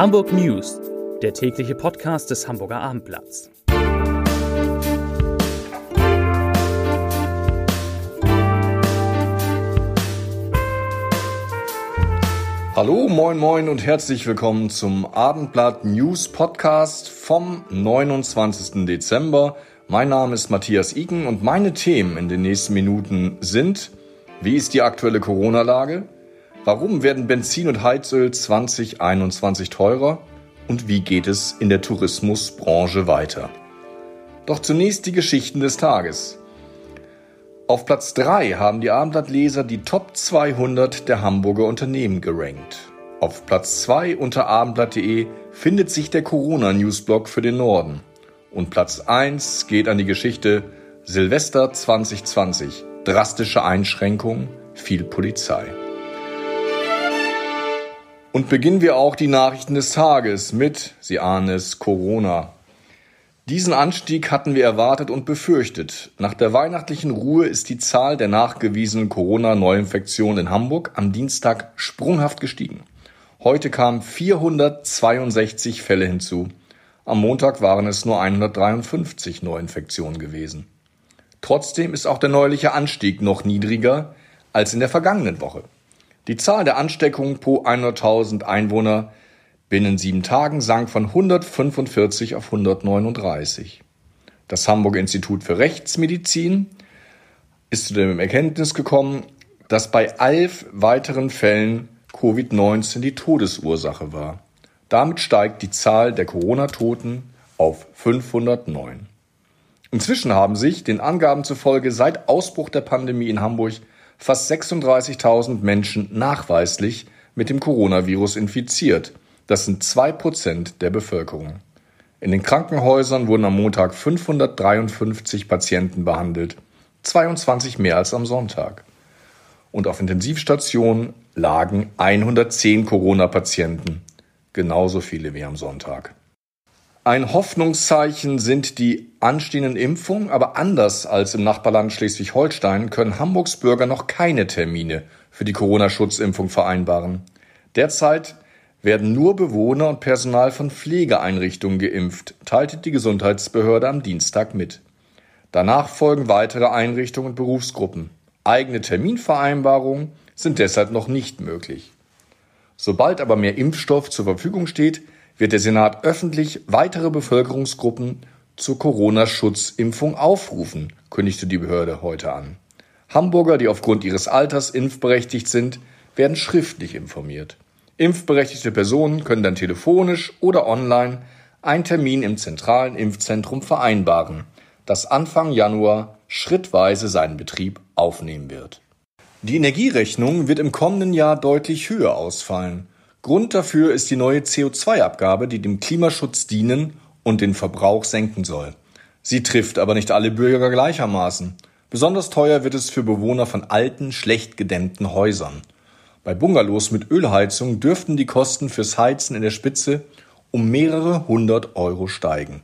Hamburg News, der tägliche Podcast des Hamburger Abendblatts. Hallo, moin, moin und herzlich willkommen zum Abendblatt News Podcast vom 29. Dezember. Mein Name ist Matthias Iken und meine Themen in den nächsten Minuten sind, wie ist die aktuelle Corona-Lage? Warum werden Benzin und Heizöl 2021 teurer? Und wie geht es in der Tourismusbranche weiter? Doch zunächst die Geschichten des Tages. Auf Platz 3 haben die Abendblattleser die Top 200 der Hamburger Unternehmen gerankt. Auf Platz 2 unter abendblatt.de findet sich der Corona-Newsblog für den Norden. Und Platz 1 geht an die Geschichte Silvester 2020. Drastische Einschränkungen, viel Polizei. Und beginnen wir auch die Nachrichten des Tages mit, Sie ahnen es, Corona. Diesen Anstieg hatten wir erwartet und befürchtet. Nach der weihnachtlichen Ruhe ist die Zahl der nachgewiesenen Corona-Neuinfektionen in Hamburg am Dienstag sprunghaft gestiegen. Heute kamen 462 Fälle hinzu. Am Montag waren es nur 153 Neuinfektionen gewesen. Trotzdem ist auch der neuliche Anstieg noch niedriger als in der vergangenen Woche. Die Zahl der Ansteckungen pro 100.000 Einwohner binnen sieben Tagen sank von 145 auf 139. Das Hamburger Institut für Rechtsmedizin ist zu dem Erkenntnis gekommen, dass bei elf weiteren Fällen Covid-19 die Todesursache war. Damit steigt die Zahl der Corona-Toten auf 509. Inzwischen haben sich, den Angaben zufolge, seit Ausbruch der Pandemie in Hamburg fast 36.000 Menschen nachweislich mit dem Coronavirus infiziert. Das sind zwei Prozent der Bevölkerung. In den Krankenhäusern wurden am Montag 553 Patienten behandelt, 22 mehr als am Sonntag. Und auf Intensivstationen lagen 110 Corona-Patienten, genauso viele wie am Sonntag. Ein Hoffnungszeichen sind die anstehenden Impfungen, aber anders als im Nachbarland Schleswig-Holstein können Hamburgs Bürger noch keine Termine für die Corona-Schutzimpfung vereinbaren. Derzeit werden nur Bewohner und Personal von Pflegeeinrichtungen geimpft, teilte die Gesundheitsbehörde am Dienstag mit. Danach folgen weitere Einrichtungen und Berufsgruppen. Eigene Terminvereinbarungen sind deshalb noch nicht möglich. Sobald aber mehr Impfstoff zur Verfügung steht, wird der Senat öffentlich weitere Bevölkerungsgruppen zur Corona-Schutzimpfung aufrufen, kündigte die Behörde heute an. Hamburger, die aufgrund ihres Alters impfberechtigt sind, werden schriftlich informiert. Impfberechtigte Personen können dann telefonisch oder online einen Termin im zentralen Impfzentrum vereinbaren, das Anfang Januar schrittweise seinen Betrieb aufnehmen wird. Die Energierechnung wird im kommenden Jahr deutlich höher ausfallen. Grund dafür ist die neue CO2-Abgabe, die dem Klimaschutz dienen und den Verbrauch senken soll. Sie trifft aber nicht alle Bürger gleichermaßen. Besonders teuer wird es für Bewohner von alten, schlecht gedämmten Häusern. Bei Bungalows mit Ölheizung dürften die Kosten fürs Heizen in der Spitze um mehrere hundert Euro steigen.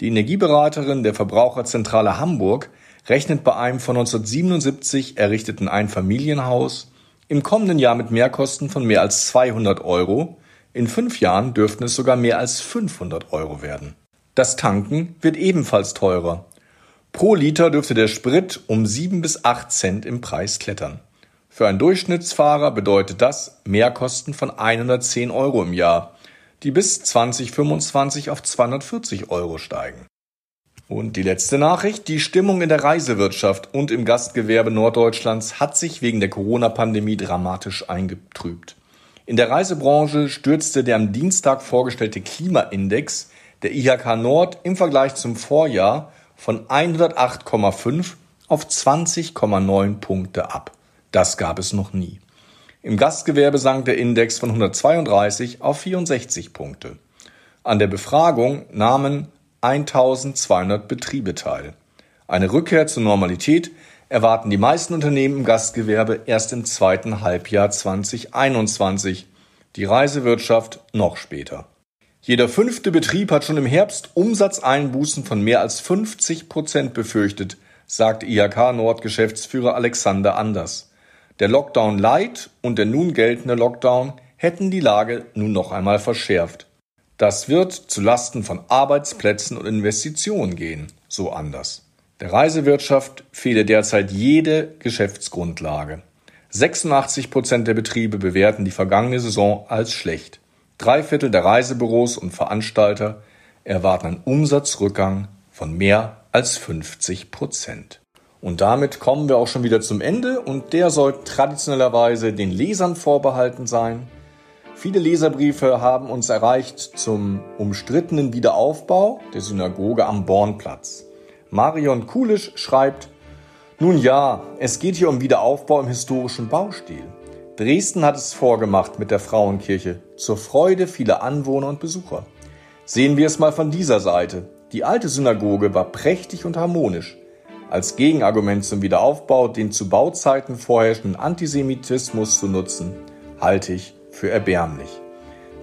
Die Energieberaterin der Verbraucherzentrale Hamburg rechnet bei einem von 1977 errichteten Einfamilienhaus im kommenden Jahr mit Mehrkosten von mehr als 200 Euro, in fünf Jahren dürften es sogar mehr als 500 Euro werden. Das Tanken wird ebenfalls teurer. Pro Liter dürfte der Sprit um 7 bis 8 Cent im Preis klettern. Für einen Durchschnittsfahrer bedeutet das Mehrkosten von 110 Euro im Jahr, die bis 2025 auf 240 Euro steigen. Und die letzte Nachricht. Die Stimmung in der Reisewirtschaft und im Gastgewerbe Norddeutschlands hat sich wegen der Corona-Pandemie dramatisch eingetrübt. In der Reisebranche stürzte der am Dienstag vorgestellte Klimaindex der IHK Nord im Vergleich zum Vorjahr von 108,5 auf 20,9 Punkte ab. Das gab es noch nie. Im Gastgewerbe sank der Index von 132 auf 64 Punkte. An der Befragung nahmen 1200 Betriebe teil. Eine Rückkehr zur Normalität erwarten die meisten Unternehmen im Gastgewerbe erst im zweiten Halbjahr 2021, die Reisewirtschaft noch später. Jeder fünfte Betrieb hat schon im Herbst Umsatzeinbußen von mehr als 50 Prozent befürchtet, sagt IHK Nord Geschäftsführer Alexander Anders. Der Lockdown Light und der nun geltende Lockdown hätten die Lage nun noch einmal verschärft. Das wird zu Lasten von Arbeitsplätzen und Investitionen gehen, so anders. Der Reisewirtschaft fehle derzeit jede Geschäftsgrundlage. 86 Prozent der Betriebe bewerten die vergangene Saison als schlecht. Drei Viertel der Reisebüros und Veranstalter erwarten einen Umsatzrückgang von mehr als 50 Prozent. Und damit kommen wir auch schon wieder zum Ende und der soll traditionellerweise den Lesern vorbehalten sein. Viele Leserbriefe haben uns erreicht zum umstrittenen Wiederaufbau der Synagoge am Bornplatz. Marion Kulisch schreibt, nun ja, es geht hier um Wiederaufbau im historischen Baustil. Dresden hat es vorgemacht mit der Frauenkirche, zur Freude vieler Anwohner und Besucher. Sehen wir es mal von dieser Seite. Die alte Synagoge war prächtig und harmonisch. Als Gegenargument zum Wiederaufbau den zu Bauzeiten vorherrschenden Antisemitismus zu nutzen, halte ich für erbärmlich.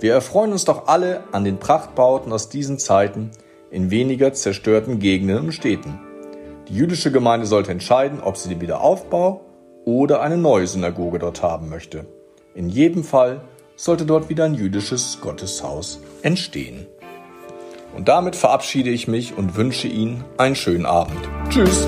Wir erfreuen uns doch alle an den Prachtbauten aus diesen Zeiten in weniger zerstörten Gegenden und Städten. Die jüdische Gemeinde sollte entscheiden, ob sie den Wiederaufbau oder eine neue Synagoge dort haben möchte. In jedem Fall sollte dort wieder ein jüdisches Gotteshaus entstehen. Und damit verabschiede ich mich und wünsche Ihnen einen schönen Abend. Tschüss!